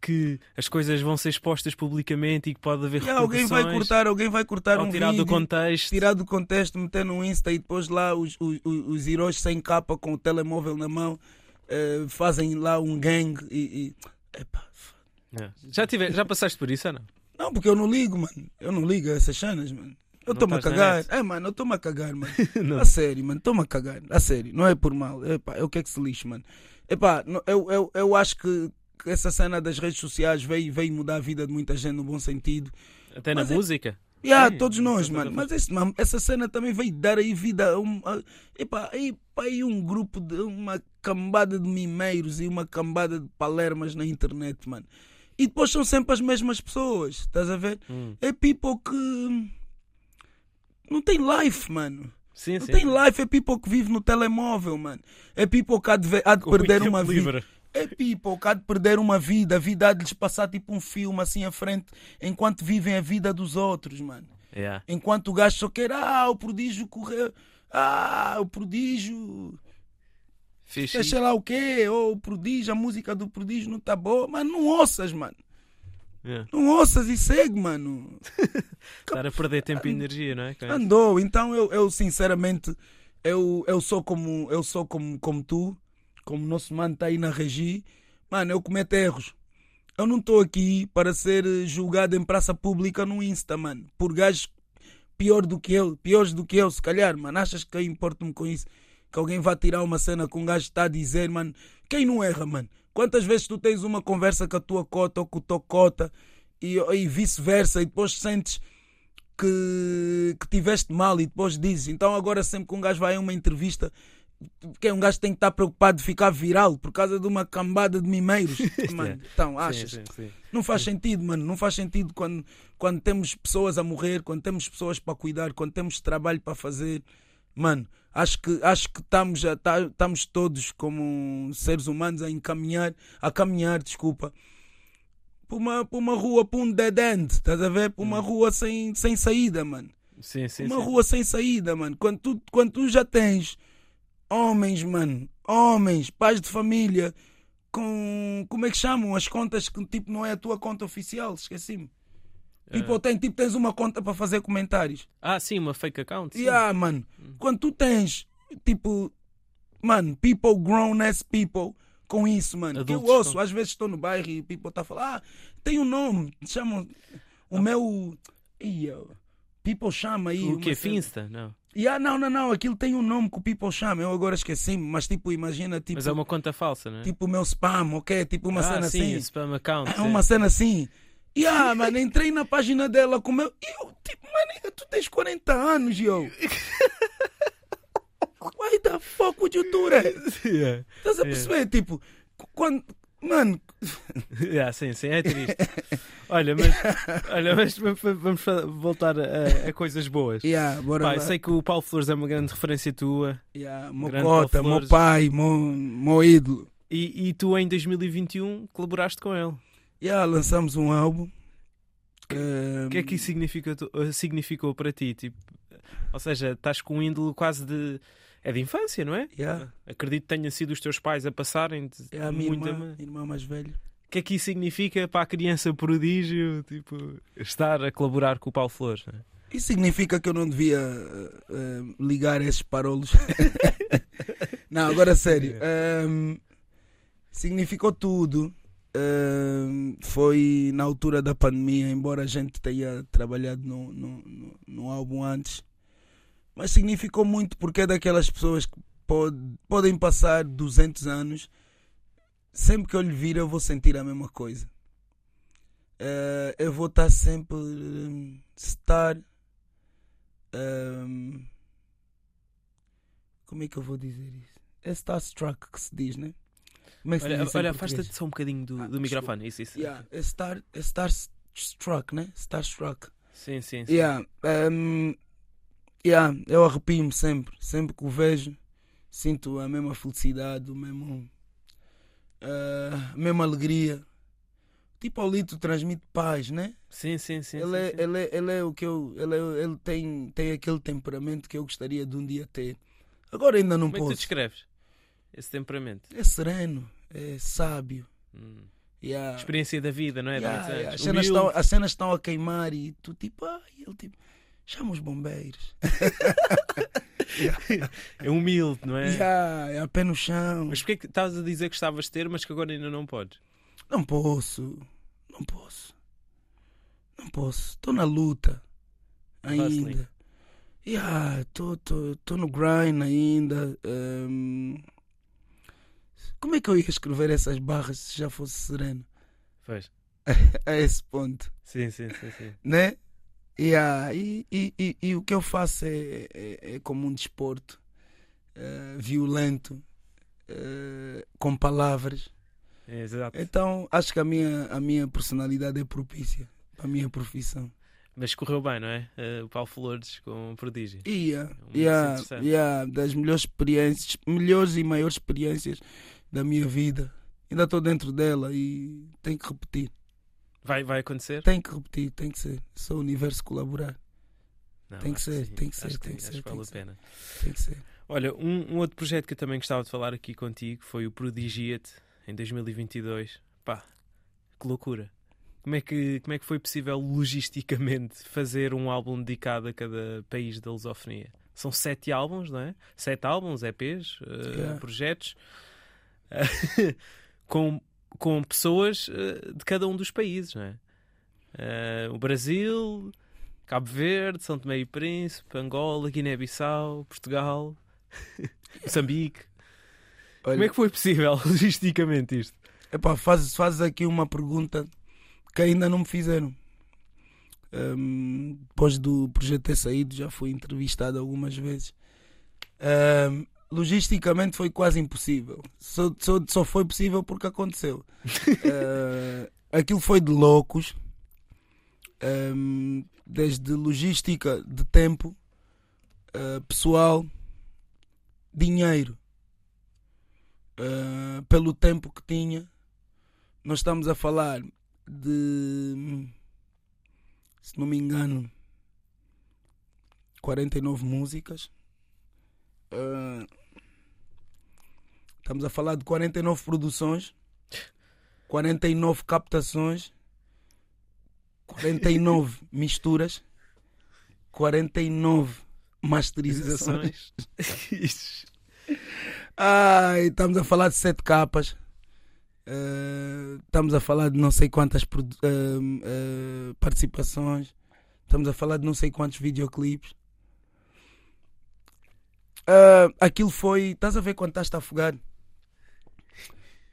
que as coisas vão ser expostas publicamente e que pode haver E alguém vai cortar, alguém vai cortar um tirar vídeo, do contexto. tirar do contexto, meter no Insta e depois lá os, os, os- heróis sem capa com o telemóvel na mão eh, fazem lá um gangue e. e... Epá, É. Já, tive, já passaste por isso ou não? Não, porque eu não ligo, mano. Eu não ligo a essas cenas, mano. Eu estou-me a cagar. É, mano, eu estou-me a cagar, mano. A sério, mano, estou-me a cagar. A sério, não é por mal. Epá, eu quero que se lixe, mano. Epá, eu, eu, eu acho que, que essa cena das redes sociais veio, veio mudar a vida de muita gente no bom sentido. Até na Mas é- música? E Sim, todos nós, mano. Mas esse, mano, essa cena também veio dar aí vida a um. A, epá, aí, pá, aí um grupo de. uma cambada de mimeiros e uma cambada de palermas na internet, mano. E depois são sempre as mesmas pessoas, estás a ver? Hum. É people que. não tem life, mano. Sim, Não sim. tem life, é people que vive no telemóvel, mano. É people que há de, há de perder uma vida. É que há de perder uma vida, a vida há de lhes passar tipo um filme assim à frente, enquanto vivem a vida dos outros, mano. Yeah. Enquanto o gajo só quer, ah, o prodígio correu, ah, o prodígio, Fixe. sei lá o quê, ou o prodígio, a música do prodígio não tá boa, mas não ouças, mano. Yeah. Não ouças e segue, mano. Estar a perder tempo e energia, não é? Andou, então eu, eu sinceramente, eu, eu sou como eu sou como, como tu, como o nosso mano está aí na regi, mano, eu cometo erros. Eu não estou aqui para ser eh, julgado em praça pública no Insta, mano, por gajos pior do que eu, piores do que eu, se calhar, mano, achas que eu importo-me com isso? Que alguém vá tirar uma cena que um gajo está a dizer, mano, quem não erra, mano? Quantas vezes tu tens uma conversa com a tua cota ou com o teu cota e, e vice-versa e depois sentes que, que tiveste mal e depois dizes. Então agora sempre que um gajo vai a uma entrevista, que é um gajo que tem que estar preocupado de ficar viral por causa de uma cambada de mimeiros. Mano, então, achas? Sim, sim, sim. Não faz sentido, mano. Não faz sentido quando, quando temos pessoas a morrer, quando temos pessoas para cuidar, quando temos trabalho para fazer. Mano, acho que acho que estamos a- tá- estamos todos como seres humanos a encaminhar, a caminhar, desculpa, para uma, para uma rua, para um dead end, estás a ver? Para uma rua sem, sem saída, mano. Sim, sim, uma rua sem saída, mano. Quando tu, quando tu já tens homens, mano, homens, pais de família, com. Como é que chamam? As contas que tipo não é a tua conta oficial, esqueci-me. Tipo, ou tem, tipo, tens uma conta para fazer comentários. Ah, sim, uma fake account. sim. E ah, mano, quando tu tens, tipo, mano, people grown as people com isso, mano. Que eu Adultos ouço, às vezes estou no bairro e people está a falar, ah, tem um nome, chamam. O meu. Ia, people chama aí. O cena. Finsta? Não. E ah, não, não, não, aquilo tem um nome que o people chama, eu agora esqueci-me, mas tipo, imagina, tipo, Mas é uma conta falsa, não é? tipo o meu spam, ok? Tipo uma ah, cena sim, assim. spam account. É uma cena assim. E ah, mano, entrei na página dela com o meu. e Eu, tipo, mano, tu tens 40 anos, yo. Why the fuck would you do that? Yeah. Estás a perceber? Tipo, quando. Mano, Yeah, sim, sim, é triste. olha, mas, olha, mas vamos- voltar a, a coisas boas. yeah, bora lá. sei que o Paulo Flores é uma grande referência tua Yeah, meu cota, meu pai, meu, meu ídolo. e, e tu em 2021 colaboraste com ele. Yeah, lançamos um álbum. O que é que isso significa, eh, significou para ti? Tipo, ou seja, estás com um ídolo quase de. É de infância, não é? Yeah, Acredito que tenha sido os teus pais a passarem de é a minha muita. irmã, irmã mais velha. O que é que isso significa para a criança prodígio? Tipo, estar a colaborar com o Paulo Flores? não é? Isso significa que eu não devia eh, ligar esses parolos. não, agora sério. Ehm, significou tudo. Ehm, foi na altura da pandemia, embora a gente tenha trabalhado no, no, no, no álbum antes. Mas significou muito porque é daquelas pessoas que pod- podem passar 200 anos. Sempre que eu lhe vir, eu vou sentir a mesma coisa. Eh, eu vou estar sempre. hum, estar. hum, como é que eu vou dizer isso? É starstruck que se diz, né? Como é que Olha, olha afasta-te só um bocadinho do, Ah, do microfone. Isso, isso. Yeah, é, star, é starstruck, né? Starstruck. Sim, sim. sim. Yeah, um, yeah, eu arrepio-me sempre. Sempre que o vejo, sinto a mesma felicidade, o mesmo, ah, a mesma alegria. Tipo, o Lito transmite paz, né? Sim, sim, sim. ele, sim, é, sim. ele, é, ele é o que eu. Ele, é- ele tem, tem aquele temperamento que eu gostaria de um dia ter. Agora ainda não Como é que tu posso. descreves esse temperamento? É sereno, é sábio. Hum. Yeah. Experiência da vida, não é? Yeah, yeah. As, cenas estão, as cenas estão a queimar e tu tipo, ah, ele tipo, chama os bombeiros. É humilde, não é? Yeah, é a pé no chão. Mas porquê que estás a dizer que gostavas de ter, mas que agora ainda não podes? Não posso, não posso, não posso. Estou na luta ainda. Yeah, estou no grind ainda. Hum, como é que eu ia escrever essas barras se já fosse sereno? Pois. A esse ponto. Sim, sim, sim. sim. né? Yeah, e, e, e, e o que eu faço é, é, é como um desporto eh, violento, eh, com palavras. É. Então acho que a minha, a minha personalidade é propícia para a minha profissão. Mas correu bem, não é? Uh, o Paulo Flores com o Prodígio. Yeah, um yeah, yeah, das melhores experiências, melhores e maiores experiências da minha vida. Ainda estou dentro dela e tem que repetir. Vai, vai acontecer? Tem que repetir, tem que ser. Só o universo colaborar. Não, tem, que ser, que tem que ser, tem que ser, vale a pena. Tem que ser. Olha, um, um, outro projeto que eu também gostava de falar aqui contigo foi o Prodigiate em 2022. Pá, que loucura. Como é que, como é que foi possível logisticamente fazer um álbum dedicado a cada país da lusofonia? São sete álbuns, não é? Sete álbuns, EPs, uh, yeah. projetos, uh, com, com pessoas uh, de cada um dos países, não é? o Brasil, Cabo Verde, São Tomé e Príncipe, Angola, Guiné-Bissau, Portugal, Moçambique. Olha, Como é que foi possível logisticamente isto? Epá, fazes faz aqui uma pergunta que ainda não me fizeram. Um, depois do projeto ter saído, já fui entrevistado algumas vezes. Um, logisticamente foi quase impossível. Só, só, só foi possível porque aconteceu. uh, aquilo foi de loucos. Um, desde logística de tempo, uh, pessoal, dinheiro. Uh, pelo tempo que tinha, nós estamos a falar de, se não me engano, 49 músicas. Uh, estamos a falar de 49 produções, 49 captações, 49 misturas, 49 masterizações. Ai, estamos a falar de 7 capas. Uh, estamos a falar de não sei quantas uh, uh, participações. Estamos a falar de não sei quantos videoclipes. aquilo foi. Estás a ver quando estás a afogar?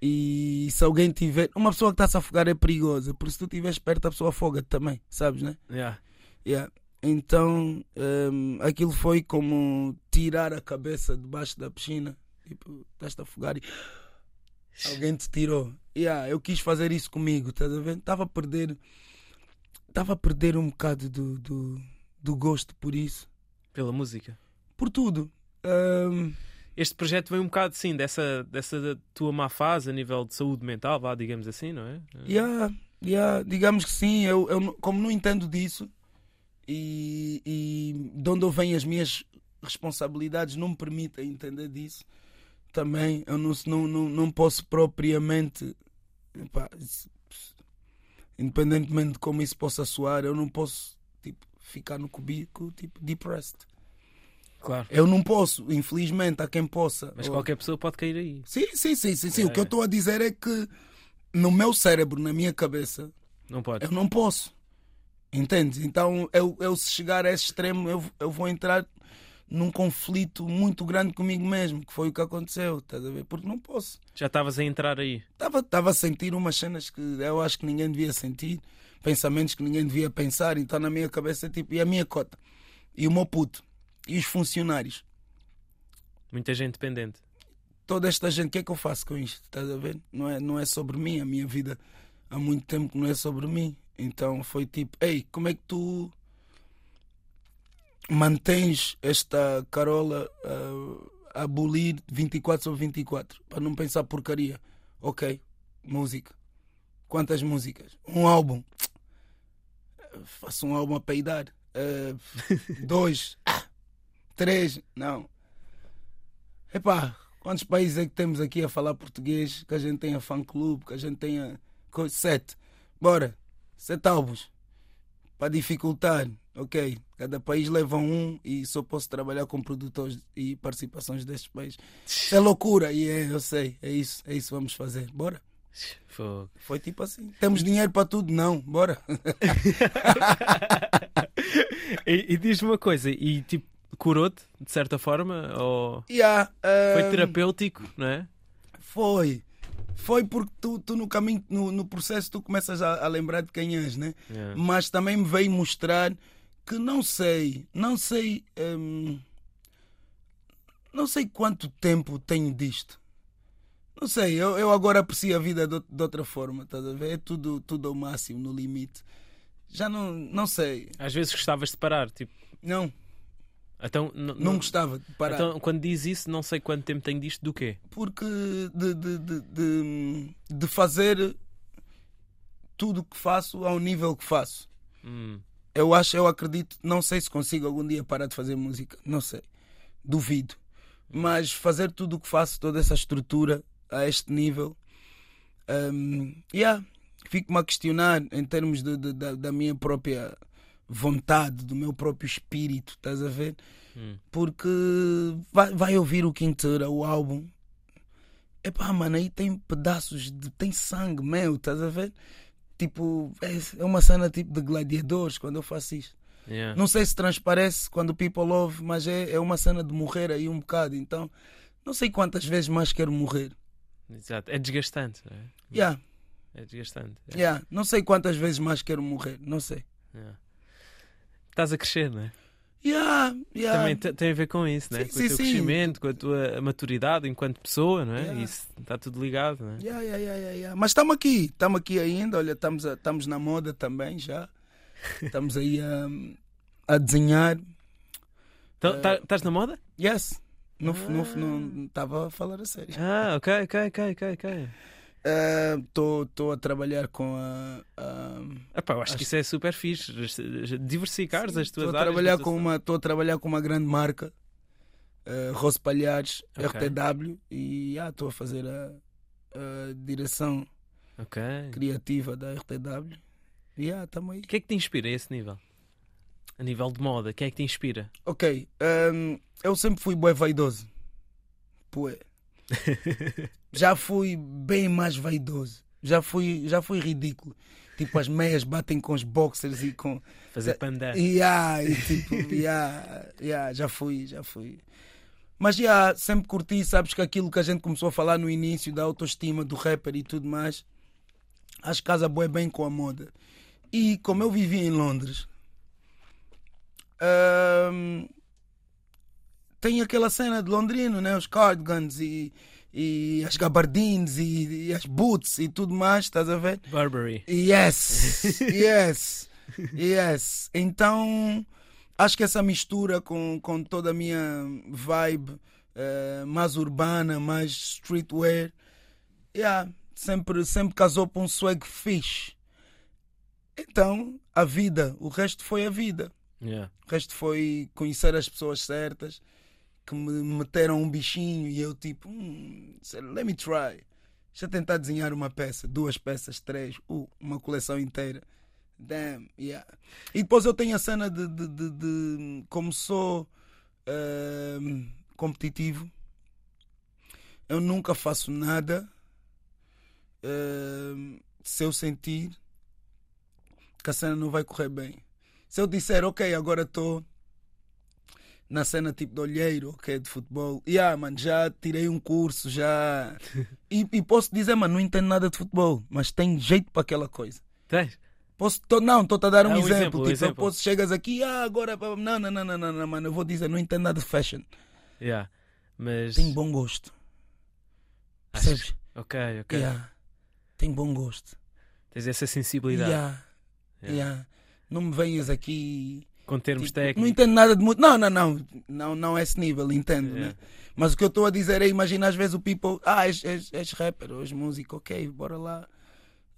E se alguém tiver. Uma pessoa que está-se a afogar é perigosa, porque se tu estiveres perto, a pessoa afoga-te também, sabes, né? Yeah. Yeah. Então um, aquilo foi como tirar a cabeça debaixo da piscina. Tipo, estás-te a afogar e Alguém te tirou. Yeah, eu quis fazer isso comigo, estás a ver? Estava a perder. Estava a perder um bocado do, do, do, gosto por isso. Pela música? Por tudo. Um... Este projeto vem um bocado, sim, dessa, dessa tua má fase a nível de saúde mental, vá, digamos assim, não é? Yeah, yeah, digamos que sim. Eu, eu, como não entendo disso e, e de onde vêm as minhas responsabilidades não me permitem entender disso também eu não, não, não, não posso propriamente, independentemente de como isso possa soar, eu não posso tipo, ficar no cubículo tipo depressed. Claro. Eu não posso, infelizmente, há quem possa. Mas qualquer pessoa pode cair aí. Sim, sim, sim, sim. sim. É. O que eu estou a dizer é que no meu cérebro, na minha cabeça, não pode. eu não posso. Entende? Então, eu, eu se chegar a esse extremo, eu, eu vou entrar num conflito muito grande comigo mesmo, que foi o que aconteceu, estás a ver? Porque não posso. Já estavas a entrar aí? Estava a sentir umas cenas que eu acho que ninguém devia sentir, pensamentos que ninguém devia pensar, então na minha cabeça, tipo, e a minha cota? E o meu puto? E os funcionários? Muita gente dependente. Toda esta gente, o que é que eu faço com isto? Estás a ver? Não é, não é sobre mim, a minha vida há muito tempo que não é sobre mim. Então foi tipo, ei, como é que tu mantens esta Carola uh, a abolir 24 sobre 24 para não pensar porcaria. Ok, música. Quantas músicas? Um álbum. Faço um álbum a peidar. Uh, dois. Três. Não. Epá, quantos países é que temos aqui a falar português? Que a gente tenha fã-clube, que a gente tenha. Sete. Bora. Sete álbuns. Para dificultar ok, cada país leva um e só posso trabalhar com produtores e participações destes países. É loucura, e é, eu sei, é isso, é isso vamos fazer. Bora. Fogo. Foi tipo assim. Temos dinheiro para tudo? Não, bora. e, e diz-me uma coisa, e tipo, curou-te de certa forma? Ou yeah, um... foi terapêutico, não é? Foi. Foi porque tu, tu no caminho, no, no processo, tu começas a, a lembrar de quem és, né? Yeah. Mas também me veio mostrar que não sei, não sei, hum, não sei quanto tempo tenho disto. Não sei, eu, eu agora aprecio a vida de, de outra forma, estás a ver? É tudo, tudo ao máximo, no limite. Já não, não sei. Às vezes gostavas de parar, tipo. Não, Então, não, gostava de parar. Então, quando diz isso, não sei quanto tempo tenho disto do quê? Porque de, de, de, de, fazer tudo o que faço ao nível que faço. Hum, Eu acho, eu acredito, não sei se consigo algum dia parar de fazer música, não sei. Duvido. Mas fazer tudo o que faço, toda essa estrutura a este nível, um, yeah, fico-me a questionar em termos de, da minha própria vontade, do meu próprio espírito, estás a ver? hum. Porque vai, vai ouvir o Quinteira, o álbum. Epá, mano, aí tem pedaços de. tem sangue meu, estás a ver? Tipo, é, é uma cena tipo de gladiadores quando eu faço isto. Yeah. Não sei se transparece quando o people love, mas é, é uma cena de morrer aí um bocado. Então, não sei quantas vezes mais quero morrer. Exato. É desgastante. não é? Yeah, É desgastante. é. yeah. Não sei quantas vezes mais quero morrer. Não sei. Yeah. Estás a crescer, não é? Yeah, yeah. Também te- tem a ver com isso, não é? Sim, com sim, o teu sim. crescimento, com a tua maturidade enquanto pessoa, não é? Yeah. Isso está tudo ligado, não é? Yeah, yeah, yeah. Mas estamos aqui, estamos aqui ainda. Olha, estamos, estamos na moda também já. Estamos aí a, a desenhar. Então, tá- estás na moda? Yes. Não Ah. estava a falar a sério. Ah, ok, ok, ok, ok, Estou a trabalhar com a. a Epá, eu acho, Acho- que isso é super fixe. Diversificares as tuas Estou a trabalhar com uma Estou a trabalhar com uma grande marca, uh, Rose Palhares, Ok. RTW, e ah, estou a fazer a, a direção Ok. criativa da RTW. E ah, estamos aí. O que é que te inspira a esse nível? A nível de moda, o que é que te inspira? Ok, hum, eu sempre fui bué vaidoso. Bué. Já fui bem mais vaidoso. Já fui, já fui ridículo. Tipo, as meias batem com os boxers e com. Fazer pandan. E, ah, e tipo, yeah, yeah, já fui, já fui. Mas já sempre curti, sabes que aquilo que a gente começou a falar no início da autoestima do rapper e tudo mais, acho que casa bué bem com a moda. E como eu vivia em Londres, hum, tem aquela cena de londrino, né? Os cardigans e, e as gabardines e, e as boots e tudo mais, estás a ver? Burberry. Yes, yes, yes. Então acho que essa mistura com, com toda a minha vibe eh, mais urbana, mais streetwear, yeah, sempre, sempre casou para um swag fixe. Então, a vida, o resto foi a vida. Yeah. O resto foi conhecer as pessoas certas que me meteram um bichinho e eu tipo, hum, let me try. Eu tentar desenhar uma peça, duas peças, três, uh, uma coleção inteira. Damn, yeah. E depois eu tenho a cena de, de, de, de como sou ehm, competitivo, eu nunca faço nada ehm, se eu sentir que a cena não vai correr bem. Se eu disser, ok, agora estou na cena tipo de olheiro, ok, de futebol, yeah, mano, já tirei um curso, já. e, e posso dizer, mano, não entendo nada de futebol, mas tem jeito para aquela coisa. Tens? Posso, tô, não, estou-te a dar um, Ah, um exemplo. exemplo, um tipo, eu exemplo. posso, chegas aqui, ah, agora. Não, não, não, não, não, não, mano, eu vou dizer, não entendo nada de fashion. Yeah. Mas. Tem bom gosto. Percebes? Ok, ok. Yeah. Tem bom gosto. Tens essa sensibilidade. Yeah. Yeah. Não me venhas aqui. Com termos tipo, não técnicos. entendo nada de muito. Não, não, não. Não, não é esse nível, entendo, Yeah. né? Mas o que eu estou a dizer é, imagina às vezes o people, ah, és, és, és rapper, és músico, ok, bora lá.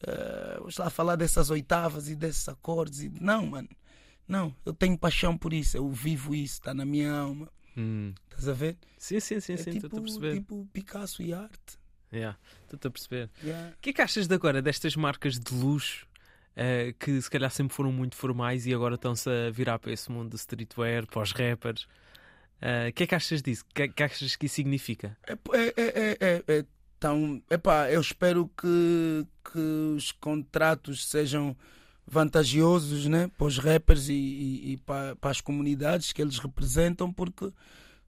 eh, vamos lá falar dessas oitavas e desses acordes. E... Não, mano. Não, eu tenho paixão por isso, eu vivo isso, está na minha alma. Hum. Estás a ver? Sim, sim, sim, é sim, estou tipo, a perceber. tipo Picasso e arte. Yeah. Estou a perceber. Yeah. O que é que achas de agora destas marcas de luxo eh, que se calhar sempre foram muito formais e agora estão-se a virar para esse mundo do streetwear, para os rappers? Eh, O que é que achas disso? O que é que achas que isso significa? É, é, é, é, é, é tão. Epá, eu espero que, que os contratos sejam vantajosos né, para os rappers e, e, e para, para as comunidades que eles representam, porque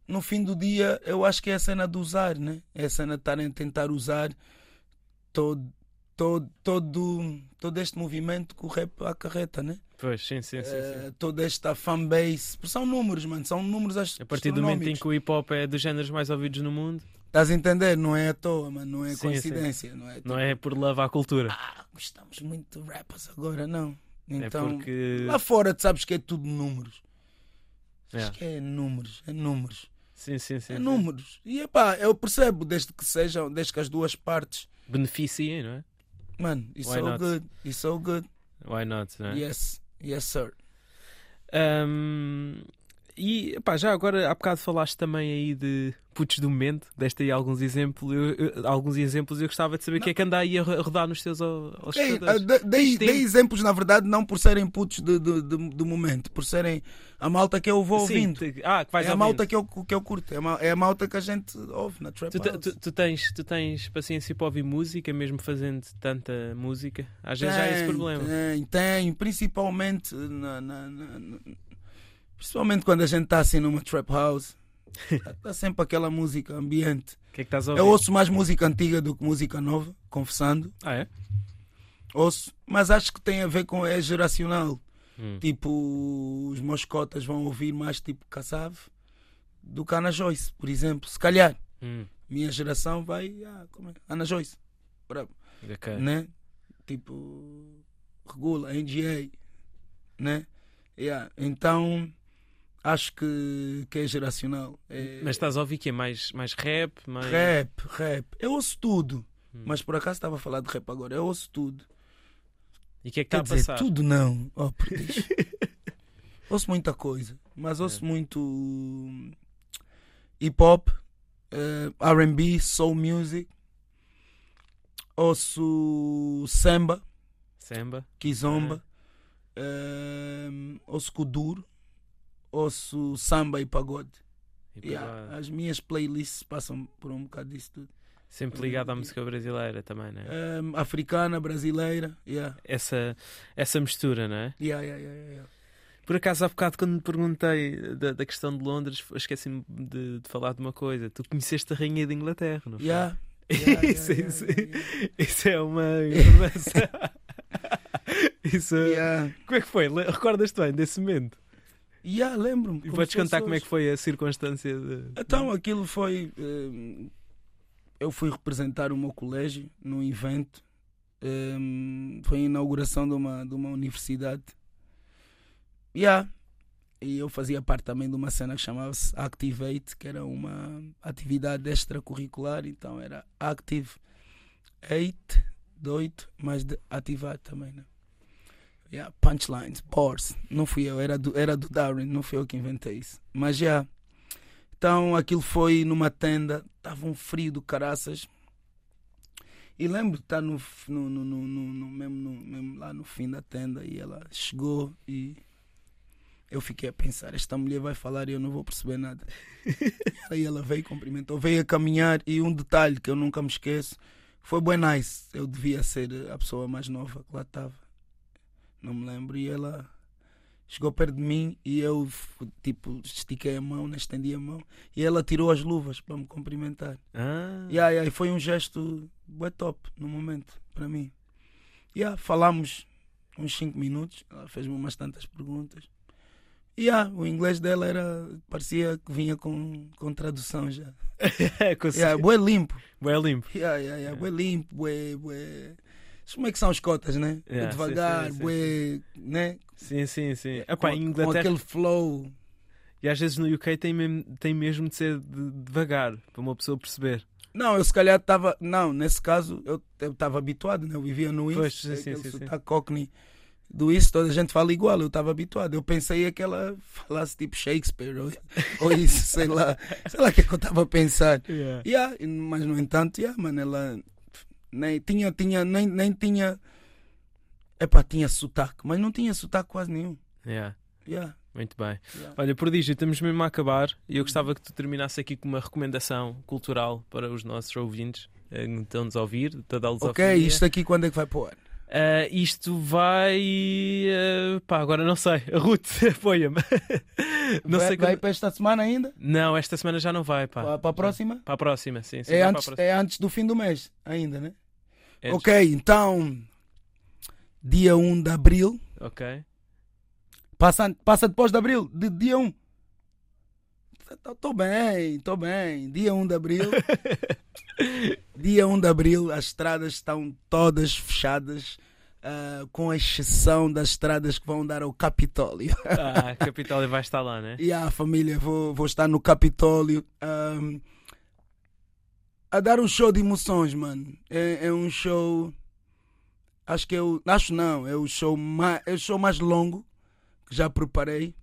no fim do dia eu acho que é a cena de usar, né? é a cena de estarem a tentar usar todo, todo, todo, todo este movimento que o rap acarreta, né? Pois, sim, sim, sim. sim. Eh, toda esta fanbase, são números, mano, são números A partir do momento em que o hip hop é dos géneros mais ouvidos no mundo, Estás a entender? Não é à toa, mano. Não é Sim, coincidência. Não é, não é por love à cultura. Ah, gostamos muito de rappers agora. Não. Então, é porque. lá fora tu sabes que é tudo números. É. Acho que é números, é números. Sim, sim, sim. É sim. números. E epá, eu percebo, desde que sejam, desde que as duas partes. Beneficiem, não é? Mano, it's Why so not? good. It's so good. Why not? Yes. Yes, sir. Um, e pá, já agora há bocado falaste também aí de putos do momento, deste aí alguns exemplos, eu, eu- alguns exemplos eu gostava de saber o que é que anda aí a ro- rodar nos teus ao- aos Ei, escutadores. ah, de- dei, Tem- dei exemplos, na verdade, não por serem putos de, de- de- do momento, por serem a malta que eu vou Sim, ouvindo. te- ah, que vais é a malta que eu, que eu curto, é a, é a malta que a gente ouve na trap Tu, tu- tu tens, tu tens paciência para ouvir música, mesmo fazendo tanta música? Às vezes já há esse Tem, problema. Tem, tem, principalmente na- na- na- principalmente quando a gente está assim numa trap house. Está sempre aquela música ambiente. O que é que estás a ouvir? Eu ouço mais música antiga do que música nova, confessando. Ah, é? Ouço, mas acho que tem a ver com é geracional. Hum. Tipo, os meus cotas vão ouvir mais tipo Kassave do que Ana Joyce, por exemplo. Se calhar, Hum. minha geração vai. Ah, como é? Ana Joyce. Bravo. Ok. Né? Tipo, regula, NGA. Né? Yeah. Então, acho que, que é geracional. É Mas estás a ouvir que é mais, mais rap? Mais... rap, rap. Eu ouço tudo. Hum. Mas por acaso estava a falar de rap agora. Eu ouço tudo. E o que é que está a dizer, passar? tudo não. Oh, ouço muita coisa, É. mas ouço muito hum, hip hop, eh, RB, soul music. Ouço samba, Samba? kizomba. eh, ouço kuduro. Ouço samba e pagode. E Yeah, pagode. As minhas playlists passam por um bocado disso tudo. Sempre ligado à música brasileira também, não é? Eh, africana, brasileira. Yeah. Essa, essa mistura, não é? Yeah, yeah, yeah, yeah. Por acaso, há bocado, quando me perguntei da, da questão de Londres, esqueci-me de, de falar de uma coisa. Tu conheceste a Rainha de Inglaterra, não foi? Yeah. Yeah, yeah, isso, yeah, isso- yeah, yeah. isso é uma informação. isso, Yeah. Como é que foi? Recordas-te bem desse momento? Yeah, lembro-me. E podes fosse contar como é que foi a circunstância de. Então, aquilo foi. eh, eu fui representar o meu colégio num evento. eh, foi a inauguração de uma, de uma universidade. Yeah. E eu fazia parte também de uma cena que chamava-se Activate, que era uma atividade extracurricular. Então era Active 8, de 8, mas de ativar também, né? Yeah, punchlines, bars. Não fui eu, era do, era do Darren, não fui eu que inventei isso. Mas já. Então aquilo foi numa tenda, estava um frio do caraças. E lembro de estar no, no, no, no, mesmo, no- mesmo lá no fim da tenda e ela chegou e eu fiquei a pensar, esta mulher vai falar e eu não vou perceber nada. Aí ela veio, cumprimentou, veio a caminhar e um detalhe que eu nunca me esqueço foi bem nice. Eu devia ser a pessoa mais nova que lá estava. Não me lembro. E ela chegou perto de mim e eu tipo estiquei a mão, né, estendi a mão e ela tirou as luvas para me cumprimentar. Ah, Yeah, yeah, e foi um gesto bué top no momento para mim. Yeah, falámos uns 5 minutos, ela fez-me umas tantas perguntas. Yeah, o inglês dela era parecia que vinha com, com tradução já. consegui. Yeah, bué limpo. Bué limpo. Yeah, yeah, yeah, bué limpo, bué, bué. Como é que são as cotas, né? Yeah, sim, devagar, sim, sim, bué, né? Sim, sim, sim. Epá, com, em com Inglaterra. aquele flow. E às vezes no UK tem mesmo, tem mesmo de ser de- devagar para uma pessoa perceber. Não, eu se calhar estava. Não, nesse caso eu estava habituado, né? Eu vivia no Pois, East, sim, sim, sim, sim. sotaque cockney do East, toda a gente fala igual, eu estava habituado. Eu pensei que ela falasse tipo Shakespeare ou, ou isso, sei lá. Sei lá o que é que eu estava a pensar. Yeah. Yeah, mas no entanto, yeah, mano, ela nem tinha, tinha, nem, nem tinha. Epá, tinha sotaque, mas não tinha sotaque quase nenhum. Yeah. Yeah, Muito bem. yeah. Olha, Prodígio, estamos mesmo a acabar e eu gostava que tu terminasses aqui com uma recomendação cultural para os nossos ouvintes eh, que estão-nos a ouvir, toda a Ok, isto aqui quando é que vai pôr? Ah, isto vai. ah, pá, agora não sei. A Ruth, apoia-me. não vai, sei vai para esta semana ainda? Não, esta semana já não vai, pá. Para, para a próxima? Para a próxima, sim. sim É antes, próxima. é antes do fim do mês, ainda, né? É Ok, então. Dia 1 de abril. Ok. Passa, passa depois de abril, de dia 1. Estou bem, estou bem. Dia 1 de abril. dia 1 de abril, as estradas estão todas fechadas. Uh, com exceção das estradas que vão dar ao Capitólio. Ah, Capitólio vai estar lá, né? E a família, vou, vou estar no Capitólio. Um, a dar um show de emoções, mano. É, é, um show. Acho que eu. Acho não, é o show mais, é o show mais longo que já preparei.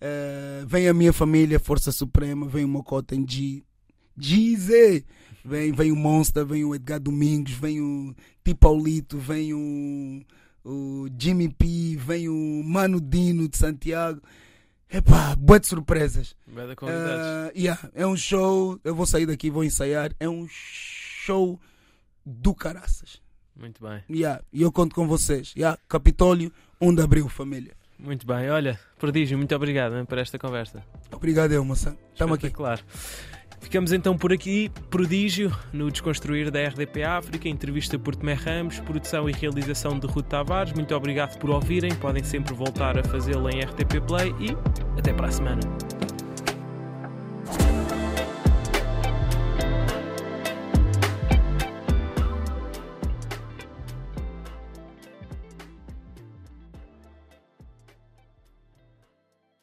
Uh, vem a minha família, Força Suprema, vem o Mocota em G. Gizé! Vem, vem o Monster, vem o Edgar Domingos, vem o Tipaulito, vem o, o Jimmy P, vem o Mano Dino de Santiago. Epá, boa de surpresas. Uh, yeah, é um show. Eu vou sair daqui, vou ensaiar. É um show do caraças. Muito bem. Yeah, e eu conto com vocês. Yeah, Capitólio, 1 de abril, família. Muito bem. Olha, Prodígio, muito obrigado hein, por esta conversa. Obrigado, eu, moça. Estamos aqui. Claro. Ficamos então por aqui, prodígio, no Desconstruir da RDP África, entrevista por Tomé Ramos, produção e realização de Ruth Tavares. Muito obrigado por ouvirem, podem sempre voltar a fazê-lo em RTP Play e até para a semana.